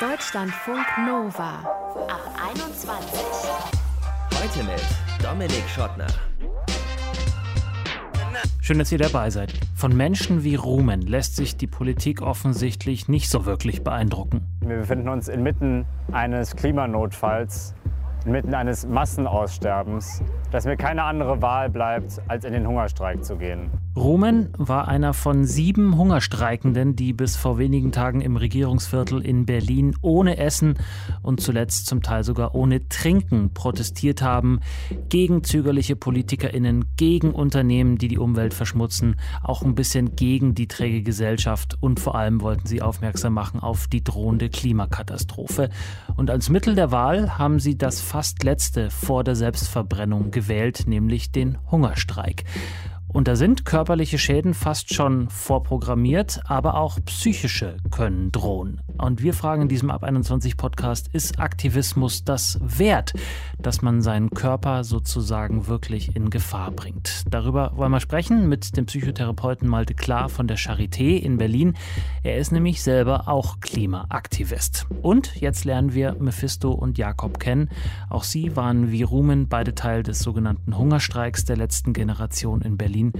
Deutschlandfunk Nova ab 21. Heute mit Dominik Schottner. Schön, dass ihr dabei seid. Von Menschen wie Rumen lässt sich die Politik offensichtlich nicht so wirklich beeindrucken. Wir befinden uns inmitten eines Klimanotfalls inmitten eines Massenaussterbens, dass mir keine andere Wahl bleibt, als in den Hungerstreik zu gehen. Rumen war einer von sieben Hungerstreikenden, die bis vor wenigen Tagen im Regierungsviertel in Berlin ohne Essen und zuletzt zum Teil sogar ohne Trinken protestiert haben, gegen zögerliche PolitikerInnen, gegen Unternehmen, die die Umwelt verschmutzen, auch ein bisschen gegen die träge Gesellschaft und vor allem wollten sie aufmerksam machen auf die drohende Klimakatastrophe. Und als Mittel der Wahl haben sie das fast letzte vor der Selbstverbrennung gewählt, nämlich den Hungerstreik. Und da sind körperliche Schäden fast schon vorprogrammiert, aber auch psychische können drohen. Und wir fragen in diesem Ab 21 Podcast, ist Aktivismus das wert, dass man seinen Körper sozusagen wirklich in Gefahr bringt? Darüber wollen wir sprechen mit dem Psychotherapeuten Malte Klar von der Charité in Berlin. Er ist nämlich selber auch Klimaaktivist. Und jetzt lernen wir Mephisto und Jakob kennen. Auch sie waren wie Rumen beide Teil des sogenannten Hungerstreiks der letzten Generation in Berlin. Berlin.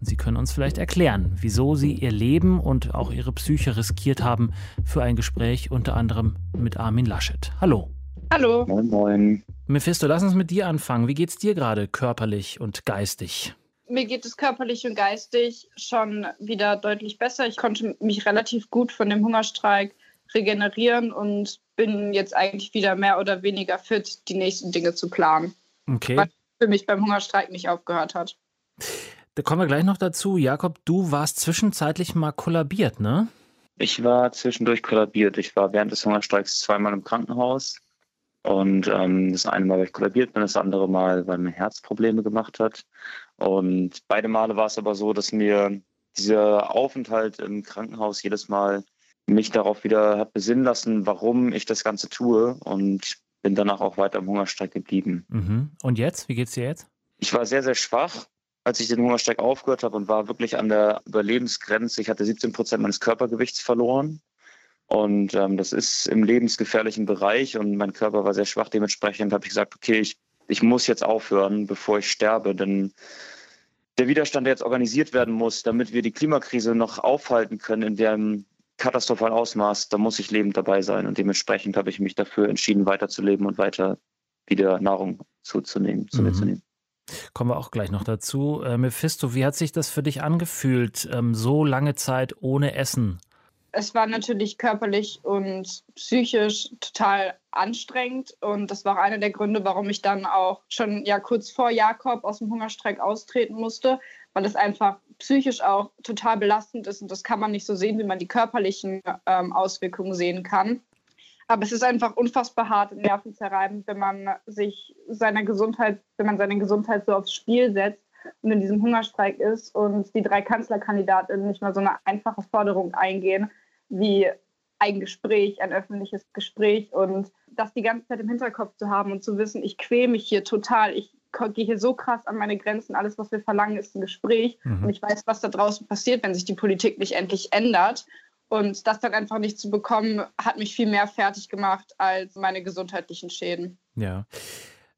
Und Sie können uns vielleicht erklären, wieso Sie Ihr Leben und auch Ihre Psyche riskiert haben für ein Gespräch unter anderem mit Armin Laschet. Hallo. Hallo. Moin, moin. Mephisto, lass uns mit dir anfangen. Wie geht's dir gerade körperlich und geistig? Mir geht es körperlich und geistig schon wieder deutlich besser. Ich konnte mich relativ gut von dem Hungerstreik regenerieren und bin jetzt eigentlich wieder mehr oder weniger fit, die nächsten Dinge zu planen. Okay. Was für mich beim Hungerstreik nicht aufgehört hat. Da kommen wir gleich noch dazu. Jakob, du warst zwischenzeitlich mal kollabiert, ne? Ich war zwischendurch kollabiert. Ich war während des Hungerstreiks zweimal im Krankenhaus. Und ähm, das eine Mal war ich kollabiert und das andere Mal, weil mir Herzprobleme gemacht hat. Und beide Male war es aber so, dass mir dieser Aufenthalt im Krankenhaus jedes Mal mich darauf wieder hat besinnen lassen, warum ich das Ganze tue und bin danach auch weiter im Hungerstreik geblieben. Mhm. Und jetzt? Wie geht's dir jetzt? Ich war sehr, sehr schwach als ich den Hungerstreik aufgehört habe und war wirklich an der Überlebensgrenze. Ich hatte 17 Prozent meines Körpergewichts verloren. Und ähm, das ist im lebensgefährlichen Bereich und mein Körper war sehr schwach. Dementsprechend habe ich gesagt, okay, ich, ich muss jetzt aufhören, bevor ich sterbe. Denn der Widerstand, der jetzt organisiert werden muss, damit wir die Klimakrise noch aufhalten können in dem katastrophalen Ausmaß, da muss ich lebend dabei sein. Und dementsprechend habe ich mich dafür entschieden, weiterzuleben und weiter wieder Nahrung zuzunehmen, zu mir zu nehmen. Kommen wir auch gleich noch dazu. Äh, Mephisto, wie hat sich das für dich angefühlt, ähm, so lange Zeit ohne Essen? Es war natürlich körperlich und psychisch total anstrengend und das war auch einer der Gründe, warum ich dann auch schon ja kurz vor Jakob aus dem Hungerstreik austreten musste, weil es einfach psychisch auch total belastend ist und das kann man nicht so sehen, wie man die körperlichen ähm, Auswirkungen sehen kann. Aber es ist einfach unfassbar hart und nervenzerreibend, wenn man sich seiner Gesundheit, wenn man seine Gesundheit so aufs Spiel setzt und in diesem Hungerstreik ist und die drei Kanzlerkandidatinnen nicht mal so eine einfache Forderung eingehen, wie ein Gespräch, ein öffentliches Gespräch und das die ganze Zeit im Hinterkopf zu haben und zu wissen, ich quäle mich hier total, ich gehe hier so krass an meine Grenzen, alles, was wir verlangen, ist ein Gespräch mhm. und ich weiß, was da draußen passiert, wenn sich die Politik nicht endlich ändert und das dann einfach nicht zu bekommen, hat mich viel mehr fertig gemacht als meine gesundheitlichen Schäden. Ja.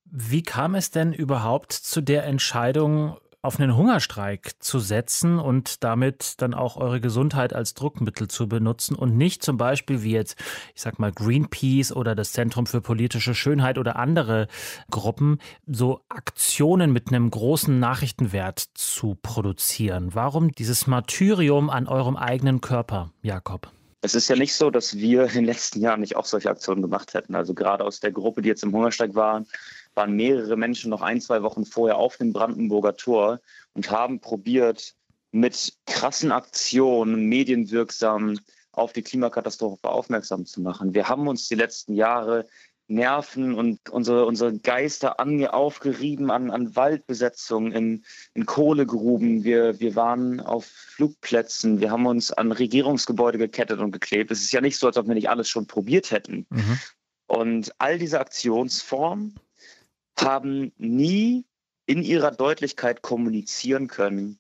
Wie kam es denn überhaupt zu der Entscheidung, auf einen Hungerstreik zu setzen und damit dann auch eure Gesundheit als Druckmittel zu benutzen und nicht zum Beispiel wie jetzt, ich sag mal, Greenpeace oder das Zentrum für politische Schönheit oder andere Gruppen so Aktionen mit einem großen Nachrichtenwert zu produzieren. Warum dieses Martyrium an eurem eigenen Körper, Jakob? Es ist ja nicht so, dass wir in den letzten Jahren nicht auch solche Aktionen gemacht hätten. Also gerade aus der Gruppe, die jetzt im Hungerstreik waren, waren mehrere Menschen noch ein, zwei Wochen vorher auf dem Brandenburger Tor und haben probiert, mit krassen Aktionen medienwirksam auf die Klimakatastrophe aufmerksam zu machen. Wir haben uns die letzten Jahre Nerven und unsere, unsere Geister ange, aufgerieben an, an Waldbesetzungen, in, in Kohlegruben. Wir, wir waren auf Flugplätzen. Wir haben uns an Regierungsgebäude gekettet und geklebt. Es ist ja nicht so, als ob wir nicht alles schon probiert hätten. Mhm. Und all diese Aktionsformen haben nie in ihrer Deutlichkeit kommunizieren können,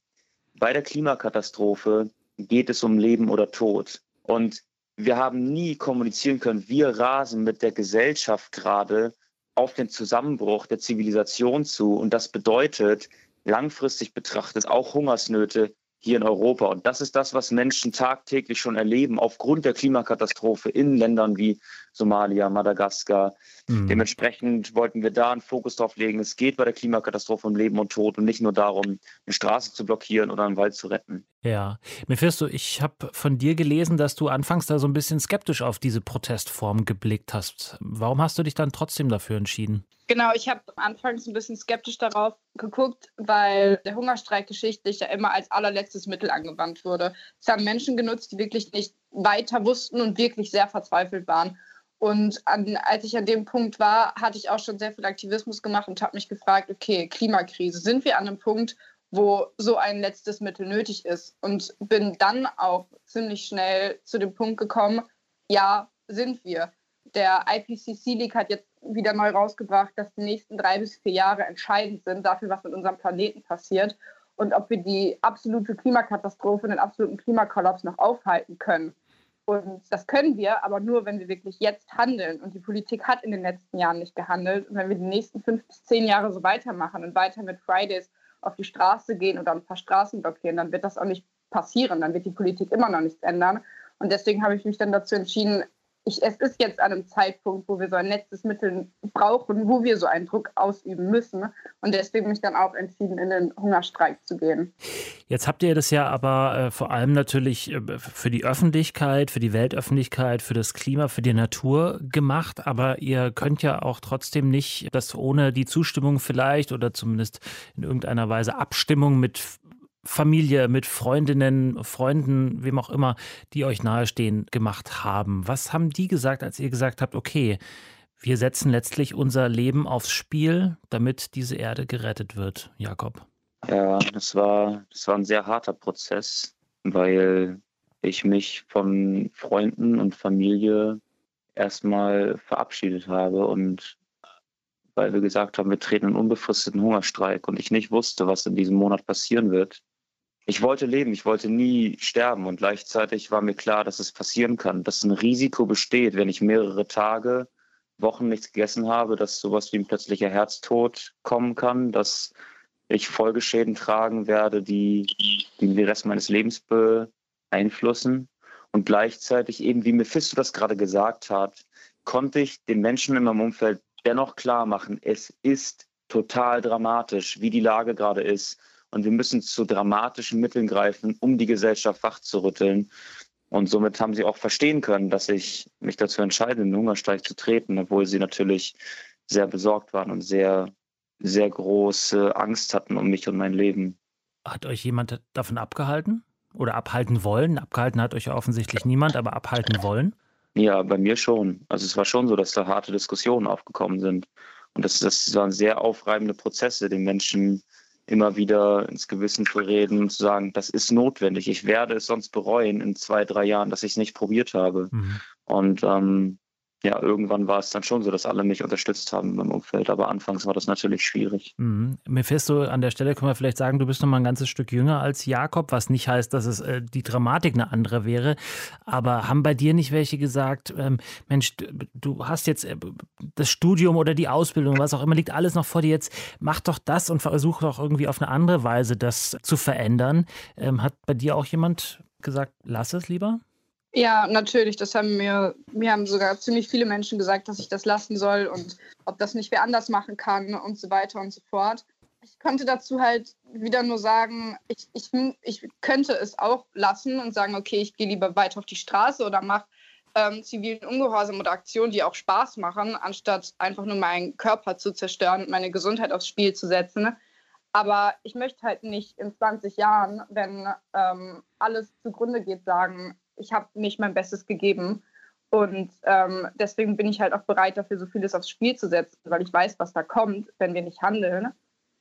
bei der Klimakatastrophe geht es um Leben oder Tod. Und wir haben nie kommunizieren können. Wir rasen mit der Gesellschaft gerade auf den Zusammenbruch der Zivilisation zu. Und das bedeutet langfristig betrachtet auch Hungersnöte hier in Europa. Und das ist das, was Menschen tagtäglich schon erleben aufgrund der Klimakatastrophe in Ländern wie Somalia, Madagaskar. Mhm. Dementsprechend wollten wir da einen Fokus drauf legen. Es geht bei der Klimakatastrophe um Leben und Tod und nicht nur darum, eine Straße zu blockieren oder einen Wald zu retten. Ja, Mephisto, ich habe von dir gelesen, dass du anfangs da so ein bisschen skeptisch auf diese Protestform geblickt hast. Warum hast du dich dann trotzdem dafür entschieden? Genau, ich habe anfangs ein bisschen skeptisch darauf geguckt, weil der Hungerstreik geschichtlich ja immer als allerletztes Mittel angewandt wurde. Es haben Menschen genutzt, die wirklich nicht weiter wussten und wirklich sehr verzweifelt waren. Und an, als ich an dem Punkt war, hatte ich auch schon sehr viel Aktivismus gemacht und habe mich gefragt, okay, Klimakrise, sind wir an einem Punkt, wo so ein letztes Mittel nötig ist? Und bin dann auch ziemlich schnell zu dem Punkt gekommen, ja, sind wir. Der IPCC-League hat jetzt wieder neu rausgebracht, dass die nächsten drei bis vier Jahre entscheidend sind dafür, was mit unserem Planeten passiert und ob wir die absolute Klimakatastrophe, den absoluten Klimakollaps noch aufhalten können. Und das können wir, aber nur, wenn wir wirklich jetzt handeln. Und die Politik hat in den letzten Jahren nicht gehandelt. Und wenn wir die nächsten fünf bis zehn Jahre so weitermachen und weiter mit Fridays auf die Straße gehen oder ein paar Straßen blockieren, dann wird das auch nicht passieren. Dann wird die Politik immer noch nichts ändern. Und deswegen habe ich mich dann dazu entschieden, ich, es ist jetzt an einem Zeitpunkt, wo wir so ein letztes Mittel brauchen, wo wir so einen Druck ausüben müssen. Und deswegen mich dann auch entschieden, in den Hungerstreik zu gehen. Jetzt habt ihr das ja aber äh, vor allem natürlich äh, für die Öffentlichkeit, für die Weltöffentlichkeit, für das Klima, für die Natur gemacht. Aber ihr könnt ja auch trotzdem nicht das ohne die Zustimmung vielleicht oder zumindest in irgendeiner Weise Abstimmung mit Familie, mit Freundinnen, Freunden, wem auch immer, die euch nahestehen, gemacht haben. Was haben die gesagt, als ihr gesagt habt, okay, wir setzen letztlich unser Leben aufs Spiel, damit diese Erde gerettet wird, Jakob? Ja, das war, das war ein sehr harter Prozess, weil ich mich von Freunden und Familie erstmal verabschiedet habe und weil wir gesagt haben, wir treten einen unbefristeten Hungerstreik und ich nicht wusste, was in diesem Monat passieren wird, ich wollte leben, ich wollte nie sterben und gleichzeitig war mir klar, dass es passieren kann, dass ein Risiko besteht, wenn ich mehrere Tage, Wochen nichts gegessen habe, dass sowas wie ein plötzlicher Herztod kommen kann, dass ich Folgeschäden tragen werde, die, die den Rest meines Lebens beeinflussen. Und gleichzeitig eben, wie Mephisto das gerade gesagt hat, konnte ich den Menschen in meinem Umfeld dennoch klar machen, es ist total dramatisch, wie die Lage gerade ist und wir müssen zu dramatischen Mitteln greifen, um die Gesellschaft wachzurütteln. Und somit haben sie auch verstehen können, dass ich mich dazu entscheide, in den Hungerstreik zu treten, obwohl sie natürlich sehr besorgt waren und sehr, sehr große Angst hatten um mich und mein Leben. Hat euch jemand davon abgehalten oder abhalten wollen? Abgehalten hat euch ja offensichtlich niemand, aber abhalten wollen? Ja, bei mir schon. Also es war schon so, dass da harte Diskussionen aufgekommen sind. Und das, das waren sehr aufreibende Prozesse, den Menschen immer wieder ins Gewissen zu reden und zu sagen, das ist notwendig. Ich werde es sonst bereuen in zwei, drei Jahren, dass ich es nicht probiert habe. Mhm. Und ähm, ja, irgendwann war es dann schon so, dass alle mich unterstützt haben in meinem Umfeld. Aber anfangs war das natürlich schwierig. Mhm. Mephisto, an der Stelle können wir vielleicht sagen, du bist noch mal ein ganzes Stück jünger als Jakob, was nicht heißt, dass es äh, die Dramatik eine andere wäre. Aber haben bei dir nicht welche gesagt, ähm, Mensch, du hast jetzt äh, das Studium oder die Ausbildung, was auch immer, liegt alles noch vor dir jetzt. Mach doch das und versuch doch irgendwie auf eine andere Weise das zu verändern. Ähm, hat bei dir auch jemand gesagt, lass es lieber? Ja, natürlich. Das haben mir, mir haben sogar ziemlich viele Menschen gesagt, dass ich das lassen soll und ob das nicht wer anders machen kann und so weiter und so fort. Ich konnte dazu halt wieder nur sagen, ich, ich, ich könnte es auch lassen und sagen, okay, ich gehe lieber weiter auf die Straße oder mache ähm, zivilen Ungehorsam oder Aktionen, die auch Spaß machen, anstatt einfach nur meinen Körper zu zerstören und meine Gesundheit aufs Spiel zu setzen. Aber ich möchte halt nicht in 20 Jahren, wenn ähm, alles zugrunde geht, sagen, ich habe nicht mein Bestes gegeben. Und ähm, deswegen bin ich halt auch bereit, dafür so vieles aufs Spiel zu setzen, weil ich weiß, was da kommt, wenn wir nicht handeln.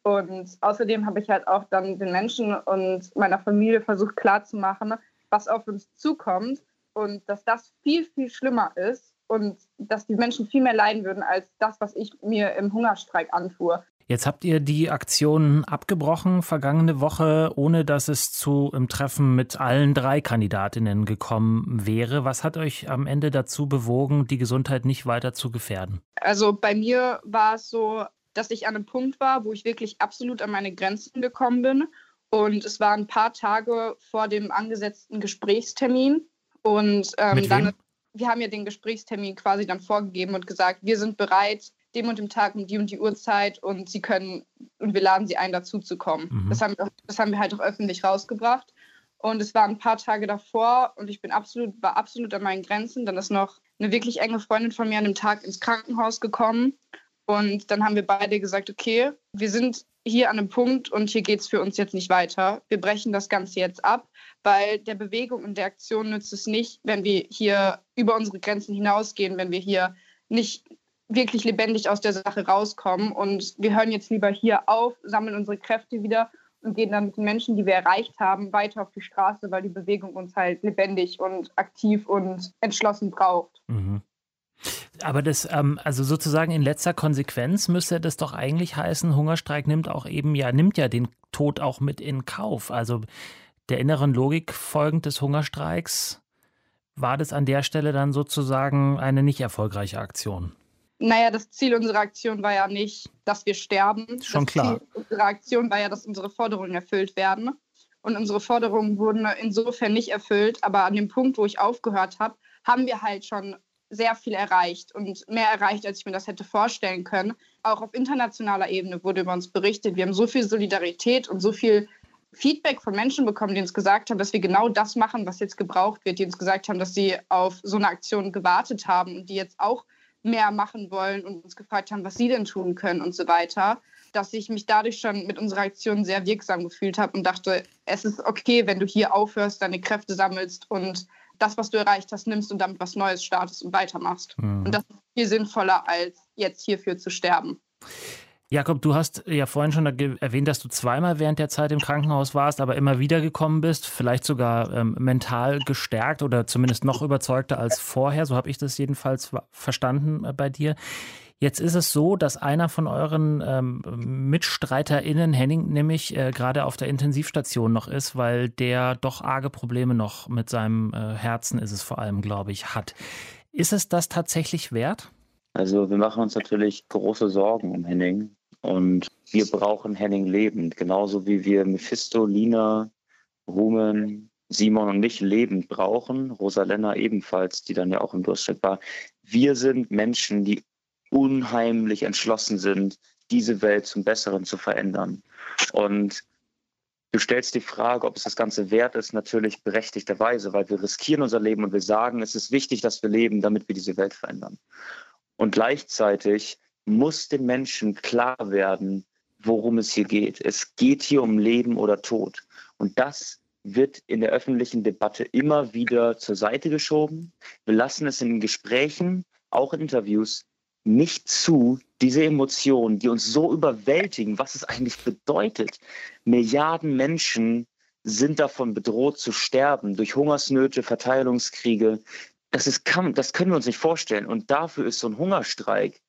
Und außerdem habe ich halt auch dann den Menschen und meiner Familie versucht klarzumachen, was auf uns zukommt und dass das viel, viel schlimmer ist und dass die Menschen viel mehr leiden würden als das, was ich mir im Hungerstreik antue. Jetzt habt ihr die Aktion abgebrochen vergangene Woche, ohne dass es zu einem Treffen mit allen drei Kandidatinnen gekommen wäre. Was hat euch am Ende dazu bewogen, die Gesundheit nicht weiter zu gefährden? Also bei mir war es so, dass ich an einem Punkt war, wo ich wirklich absolut an meine Grenzen gekommen bin. Und es war ein paar Tage vor dem angesetzten Gesprächstermin. Und ähm, dann, wir haben ja den Gesprächstermin quasi dann vorgegeben und gesagt, wir sind bereit, dem und dem Tag um die und die Uhrzeit und sie können und wir laden sie ein, dazu zu kommen. Mhm. Das, haben, das haben wir halt auch öffentlich rausgebracht. Und es war ein paar Tage davor und ich bin absolut, war absolut an meinen Grenzen. Dann ist noch eine wirklich enge Freundin von mir an dem Tag ins Krankenhaus gekommen. Und dann haben wir beide gesagt, okay, wir sind hier an einem Punkt und hier geht es für uns jetzt nicht weiter. Wir brechen das Ganze jetzt ab, weil der Bewegung und der Aktion nützt es nicht, wenn wir hier über unsere Grenzen hinausgehen, wenn wir hier nicht wirklich lebendig aus der Sache rauskommen. Und wir hören jetzt lieber hier auf, sammeln unsere Kräfte wieder und gehen dann mit den Menschen, die wir erreicht haben, weiter auf die Straße, weil die Bewegung uns halt lebendig und aktiv und entschlossen braucht. Mhm. Aber das, ähm, also sozusagen in letzter Konsequenz müsste das doch eigentlich heißen, Hungerstreik nimmt auch eben ja, nimmt ja den Tod auch mit in Kauf. Also der inneren Logik folgend des Hungerstreiks war das an der Stelle dann sozusagen eine nicht erfolgreiche Aktion. Naja, das Ziel unserer Aktion war ja nicht, dass wir sterben. Schon das klar. Ziel unserer Aktion war ja, dass unsere Forderungen erfüllt werden. Und unsere Forderungen wurden insofern nicht erfüllt. Aber an dem Punkt, wo ich aufgehört habe, haben wir halt schon sehr viel erreicht und mehr erreicht, als ich mir das hätte vorstellen können. Auch auf internationaler Ebene wurde über uns berichtet. Wir haben so viel Solidarität und so viel Feedback von Menschen bekommen, die uns gesagt haben, dass wir genau das machen, was jetzt gebraucht wird, die uns gesagt haben, dass sie auf so eine Aktion gewartet haben und die jetzt auch mehr machen wollen und uns gefragt haben, was sie denn tun können und so weiter, dass ich mich dadurch schon mit unserer Aktion sehr wirksam gefühlt habe und dachte, es ist okay, wenn du hier aufhörst, deine Kräfte sammelst und das, was du erreicht hast, nimmst und damit was Neues startest und weitermachst. Mhm. Und das ist viel sinnvoller, als jetzt hierfür zu sterben. Jakob, du hast ja vorhin schon erwähnt, dass du zweimal während der Zeit im Krankenhaus warst, aber immer wieder gekommen bist, vielleicht sogar ähm, mental gestärkt oder zumindest noch überzeugter als vorher. So habe ich das jedenfalls verstanden äh, bei dir. Jetzt ist es so, dass einer von euren ähm, MitstreiterInnen, Henning, nämlich äh, gerade auf der Intensivstation noch ist, weil der doch arge Probleme noch mit seinem äh, Herzen, ist es vor allem, glaube ich, hat. Ist es das tatsächlich wert? Also wir machen uns natürlich große Sorgen um Henning. Und wir brauchen Henning lebend, genauso wie wir Mephisto, Lina, Rumen, Simon und mich lebend brauchen. Rosalena ebenfalls, die dann ja auch im Durchschnitt war. Wir sind Menschen, die unheimlich entschlossen sind, diese Welt zum Besseren zu verändern. Und du stellst die Frage, ob es das Ganze wert ist, natürlich berechtigterweise, weil wir riskieren unser Leben und wir sagen, es ist wichtig, dass wir leben, damit wir diese Welt verändern. Und gleichzeitig muss den Menschen klar werden, worum es hier geht. Es geht hier um Leben oder Tod. Und das wird in der öffentlichen Debatte immer wieder zur Seite geschoben. Wir lassen es in Gesprächen, auch in Interviews, nicht zu, diese Emotionen, die uns so überwältigen, was es eigentlich bedeutet. Milliarden Menschen sind davon bedroht zu sterben durch Hungersnöte, Verteilungskriege. Das, ist, das können wir uns nicht vorstellen. Und dafür ist so ein Hungerstreik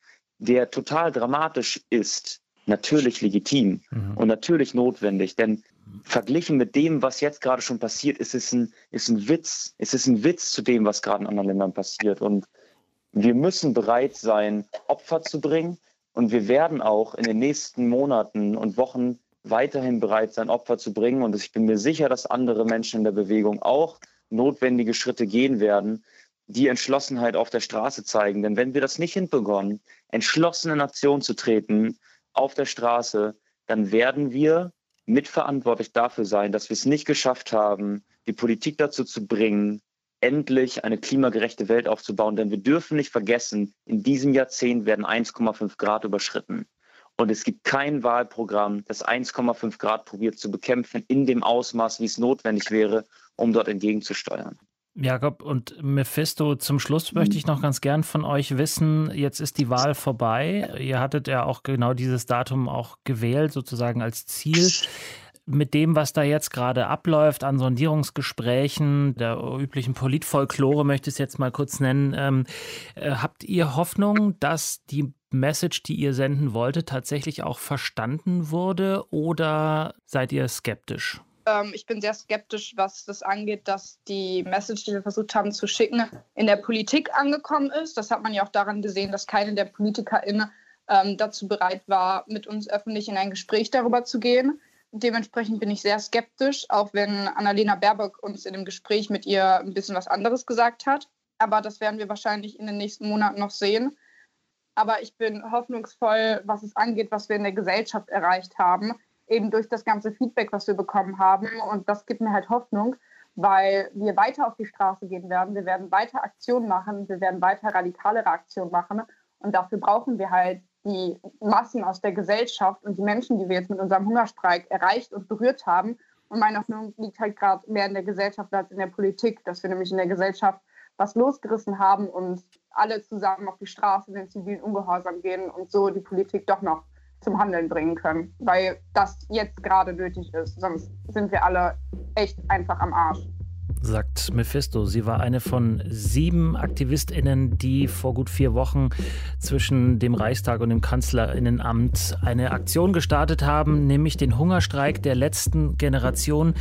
der total dramatisch ist, natürlich legitim mhm. und natürlich notwendig. Denn verglichen mit dem, was jetzt gerade schon passiert, ist es ein, ist ein Witz. Es ist ein Witz zu dem, was gerade in anderen Ländern passiert. Und wir müssen bereit sein, Opfer zu bringen. Und wir werden auch in den nächsten Monaten und Wochen weiterhin bereit sein, Opfer zu bringen. Und ich bin mir sicher, dass andere Menschen in der Bewegung auch notwendige Schritte gehen werden, die Entschlossenheit auf der Straße zeigen. Denn wenn wir das nicht hinbekommen, entschlossen in Aktion zu treten auf der Straße, dann werden wir mitverantwortlich dafür sein, dass wir es nicht geschafft haben, die Politik dazu zu bringen, endlich eine klimagerechte Welt aufzubauen. Denn wir dürfen nicht vergessen, in diesem Jahrzehnt werden 1,5 Grad überschritten. Und es gibt kein Wahlprogramm, das 1,5 Grad probiert zu bekämpfen in dem Ausmaß, wie es notwendig wäre, um dort entgegenzusteuern. Jakob und Mephisto, zum Schluss möchte ich noch ganz gern von euch wissen, jetzt ist die Wahl vorbei. Ihr hattet ja auch genau dieses Datum auch gewählt, sozusagen als Ziel. Mit dem, was da jetzt gerade abläuft an Sondierungsgesprächen, der üblichen Politfolklore möchte ich es jetzt mal kurz nennen, ähm, äh, habt ihr Hoffnung, dass die Message, die ihr senden wolltet, tatsächlich auch verstanden wurde oder seid ihr skeptisch? Ähm, ich bin sehr skeptisch, was das angeht, dass die Message, die wir versucht haben zu schicken, in der Politik angekommen ist. Das hat man ja auch daran gesehen, dass keine der PolitikerInnen ähm, dazu bereit war, mit uns öffentlich in ein Gespräch darüber zu gehen. Dementsprechend bin ich sehr skeptisch, auch wenn Annalena Baerbock uns in dem Gespräch mit ihr ein bisschen was anderes gesagt hat. Aber das werden wir wahrscheinlich in den nächsten Monaten noch sehen. Aber ich bin hoffnungsvoll, was es angeht, was wir in der Gesellschaft erreicht haben, eben durch das ganze Feedback, was wir bekommen haben. Und das gibt mir halt Hoffnung, weil wir weiter auf die Straße gehen werden. Wir werden weiter Aktionen machen, wir werden weiter radikalere Aktionen machen. Und dafür brauchen wir halt die Massen aus der Gesellschaft und die Menschen, die wir jetzt mit unserem Hungerstreik erreicht und berührt haben. Und meine Hoffnung liegt halt gerade mehr in der Gesellschaft als in der Politik, dass wir nämlich in der Gesellschaft was losgerissen haben und alle zusammen auf die Straße in den zivilen Ungehorsam gehen und so die Politik doch noch zum Handeln bringen können, weil das jetzt gerade nötig ist. Sonst sind wir alle echt einfach am Arsch sagt Mephisto. Sie war eine von sieben AktivistInnen, die vor gut vier Wochen zwischen dem Reichstag und dem Kanzlerinnenamt eine Aktion gestartet haben, nämlich den Hungerstreik der letzten Generation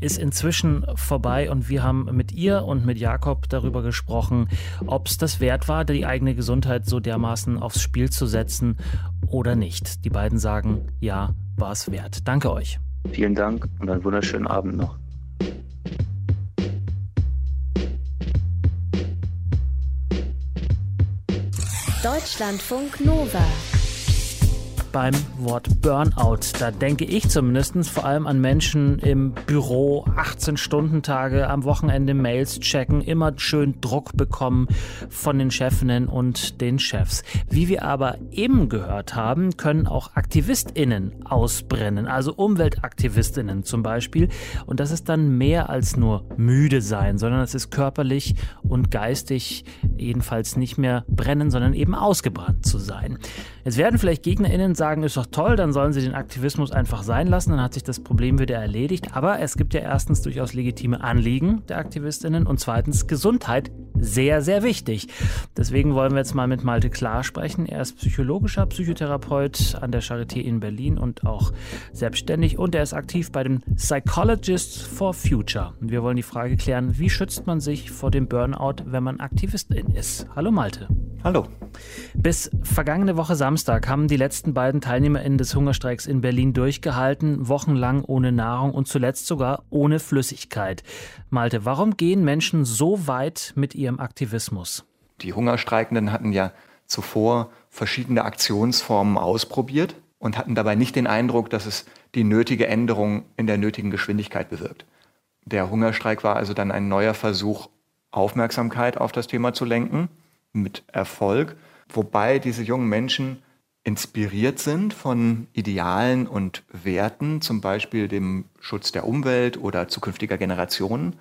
ist inzwischen vorbei und wir haben mit ihr und mit Jakob darüber gesprochen, ob es das wert war, die eigene Gesundheit so dermaßen aufs Spiel zu setzen oder nicht. Die beiden sagen, ja, war es wert. Danke euch. Vielen Dank und einen wunderschönen Abend noch. Deutschlandfunk Nova beim Wort Burnout. Da denke ich zumindest vor allem an Menschen im Büro, 18-Stunden-Tage, am Wochenende Mails checken, immer schön Druck bekommen von den Chefinnen und den Chefs. Wie wir aber eben gehört haben, können auch AktivistInnen ausbrennen, also UmweltaktivistInnen zum Beispiel. Und das ist dann mehr als nur müde sein, sondern es ist körperlich und geistig jedenfalls nicht mehr brennen, sondern eben ausgebrannt zu sein. Jetzt werden vielleicht GegnerInnen sagen, ist doch toll, dann sollen sie den Aktivismus einfach sein lassen, dann hat sich das Problem wieder erledigt. Aber es gibt ja erstens durchaus legitime Anliegen der AktivistInnen und zweitens Gesundheit sehr, sehr wichtig. Deswegen wollen wir jetzt mal mit Malte Klar sprechen. Er ist psychologischer Psychotherapeut an der Charité in Berlin und auch selbstständig und er ist aktiv bei den Psychologists for Future. Und wir wollen die Frage klären, wie schützt man sich vor dem Burnout, wenn man Aktivistin ist? Hallo Malte. Hallo. Bis vergangene Woche Samstag haben die letzten beiden TeilnehmerInnen des Hungerstreiks in Berlin durchgehalten, wochenlang ohne Nahrung und zuletzt sogar ohne Flüssigkeit. Malte, warum gehen Menschen so weit mit ihrem Aktivismus? Die Hungerstreikenden hatten ja zuvor verschiedene Aktionsformen ausprobiert und hatten dabei nicht den Eindruck, dass es die nötige Änderung in der nötigen Geschwindigkeit bewirkt. Der Hungerstreik war also dann ein neuer Versuch, Aufmerksamkeit auf das Thema zu lenken mit Erfolg, wobei diese jungen Menschen inspiriert sind von Idealen und Werten, zum Beispiel dem Schutz der Umwelt oder zukünftiger Generationen.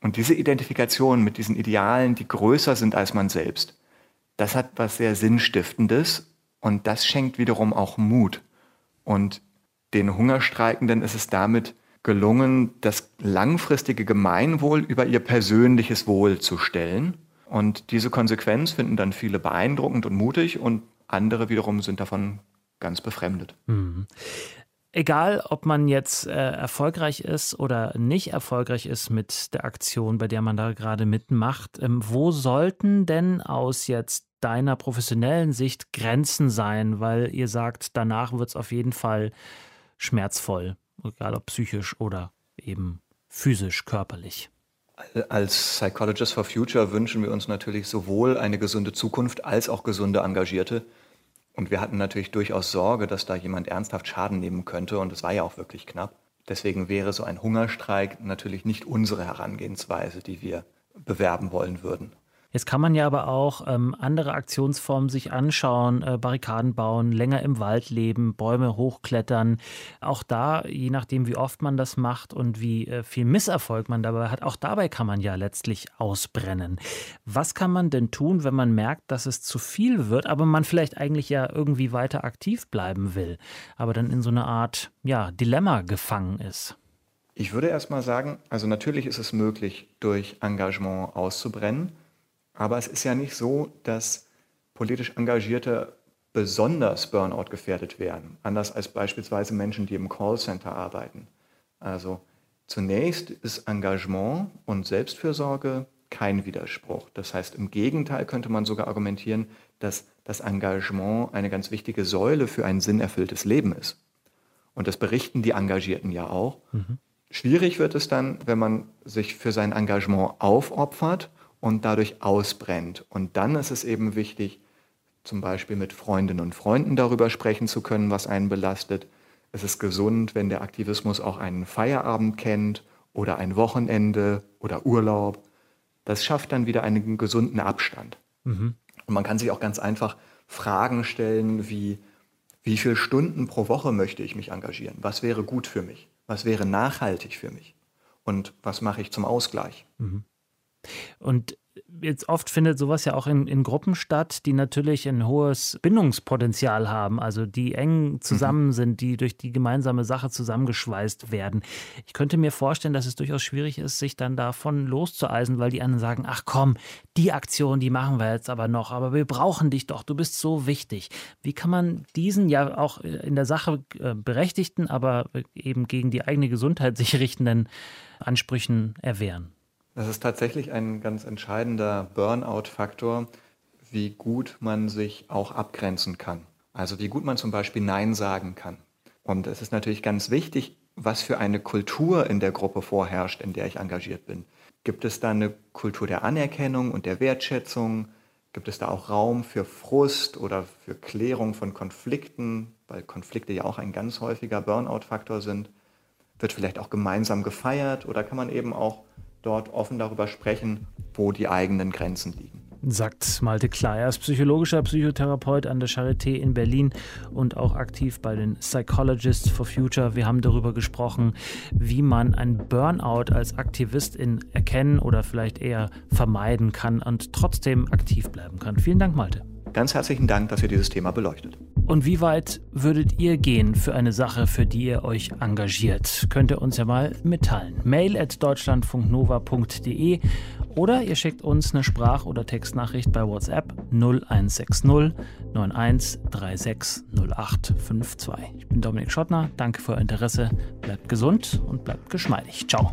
Und diese Identifikation mit diesen Idealen, die größer sind als man selbst, das hat was sehr Sinnstiftendes und das schenkt wiederum auch Mut. Und den Hungerstreikenden ist es damit gelungen, das langfristige Gemeinwohl über ihr persönliches Wohl zu stellen und diese Konsequenz finden dann viele beeindruckend und mutig und andere wiederum sind davon ganz befremdet. Mhm. Egal, ob man jetzt äh, erfolgreich ist oder nicht erfolgreich ist mit der Aktion, bei der man da gerade mitmacht, ähm, wo sollten denn aus jetzt deiner professionellen Sicht Grenzen sein? Weil ihr sagt, danach wird es auf jeden Fall schmerzvoll, egal ob psychisch oder eben physisch, körperlich. Als Psychologists for Future wünschen wir uns natürlich sowohl eine gesunde Zukunft als auch gesunde Engagierte. Und wir hatten natürlich durchaus Sorge, dass da jemand ernsthaft Schaden nehmen könnte. Und es war ja auch wirklich knapp. Deswegen wäre so ein Hungerstreik natürlich nicht unsere Herangehensweise, die wir bewerben wollen würden. Jetzt kann man ja aber auch ähm, andere Aktionsformen sich anschauen, äh, Barrikaden bauen, länger im Wald leben, Bäume hochklettern. Auch da, je nachdem, wie oft man das macht und wie äh, viel Misserfolg man dabei hat, auch dabei kann man ja letztlich ausbrennen. Was kann man denn tun, wenn man merkt, dass es zu viel wird, aber man vielleicht eigentlich ja irgendwie weiter aktiv bleiben will, aber dann in so eine Art ja, Dilemma gefangen ist? Ich würde erst mal sagen, also natürlich ist es möglich, durch Engagement auszubrennen. Aber es ist ja nicht so, dass politisch Engagierte besonders Burnout gefährdet werden, anders als beispielsweise Menschen, die im Callcenter arbeiten. Also zunächst ist Engagement und Selbstfürsorge kein Widerspruch. Das heißt, im Gegenteil könnte man sogar argumentieren, dass das Engagement eine ganz wichtige Säule für ein sinnerfülltes Leben ist. Und das berichten die Engagierten ja auch. Mhm. Schwierig wird es dann, wenn man sich für sein Engagement aufopfert und dadurch ausbrennt. Und dann ist es eben wichtig, zum Beispiel mit Freundinnen und Freunden darüber sprechen zu können, was einen belastet. Es ist gesund, wenn der Aktivismus auch einen Feierabend kennt oder ein Wochenende oder Urlaub. Das schafft dann wieder einen gesunden Abstand. Mhm. Und man kann sich auch ganz einfach Fragen stellen wie, wie viele Stunden pro Woche möchte ich mich engagieren? Was wäre gut für mich? Was wäre nachhaltig für mich? Und was mache ich zum Ausgleich? Mhm. Und jetzt oft findet sowas ja auch in, in Gruppen statt, die natürlich ein hohes Bindungspotenzial haben, also die eng zusammen mhm. sind, die durch die gemeinsame Sache zusammengeschweißt werden. Ich könnte mir vorstellen, dass es durchaus schwierig ist, sich dann davon loszueisen, weil die anderen sagen, ach komm, die Aktion, die machen wir jetzt aber noch, aber wir brauchen dich doch, du bist so wichtig. Wie kann man diesen ja auch in der Sache äh, berechtigten, aber eben gegen die eigene Gesundheit sich richtenden Ansprüchen erwehren? Das ist tatsächlich ein ganz entscheidender Burnout-Faktor, wie gut man sich auch abgrenzen kann. Also wie gut man zum Beispiel Nein sagen kann. Und es ist natürlich ganz wichtig, was für eine Kultur in der Gruppe vorherrscht, in der ich engagiert bin. Gibt es da eine Kultur der Anerkennung und der Wertschätzung? Gibt es da auch Raum für Frust oder für Klärung von Konflikten, weil Konflikte ja auch ein ganz häufiger Burnout-Faktor sind? Wird vielleicht auch gemeinsam gefeiert oder kann man eben auch dort offen darüber sprechen, wo die eigenen Grenzen liegen. Sagt Malte Kleiers, psychologischer Psychotherapeut an der Charité in Berlin und auch aktiv bei den Psychologists for Future. Wir haben darüber gesprochen, wie man ein Burnout als Aktivistin erkennen oder vielleicht eher vermeiden kann und trotzdem aktiv bleiben kann. Vielen Dank, Malte. Ganz herzlichen Dank, dass ihr dieses Thema beleuchtet. Und wie weit würdet ihr gehen für eine Sache, für die ihr euch engagiert? Könnt ihr uns ja mal mitteilen. Mail at deutschlandfunknova.de oder ihr schickt uns eine Sprach- oder Textnachricht bei WhatsApp 0160 91 36 0852. Ich bin Dominik Schottner, danke für euer Interesse, bleibt gesund und bleibt geschmeidig. Ciao.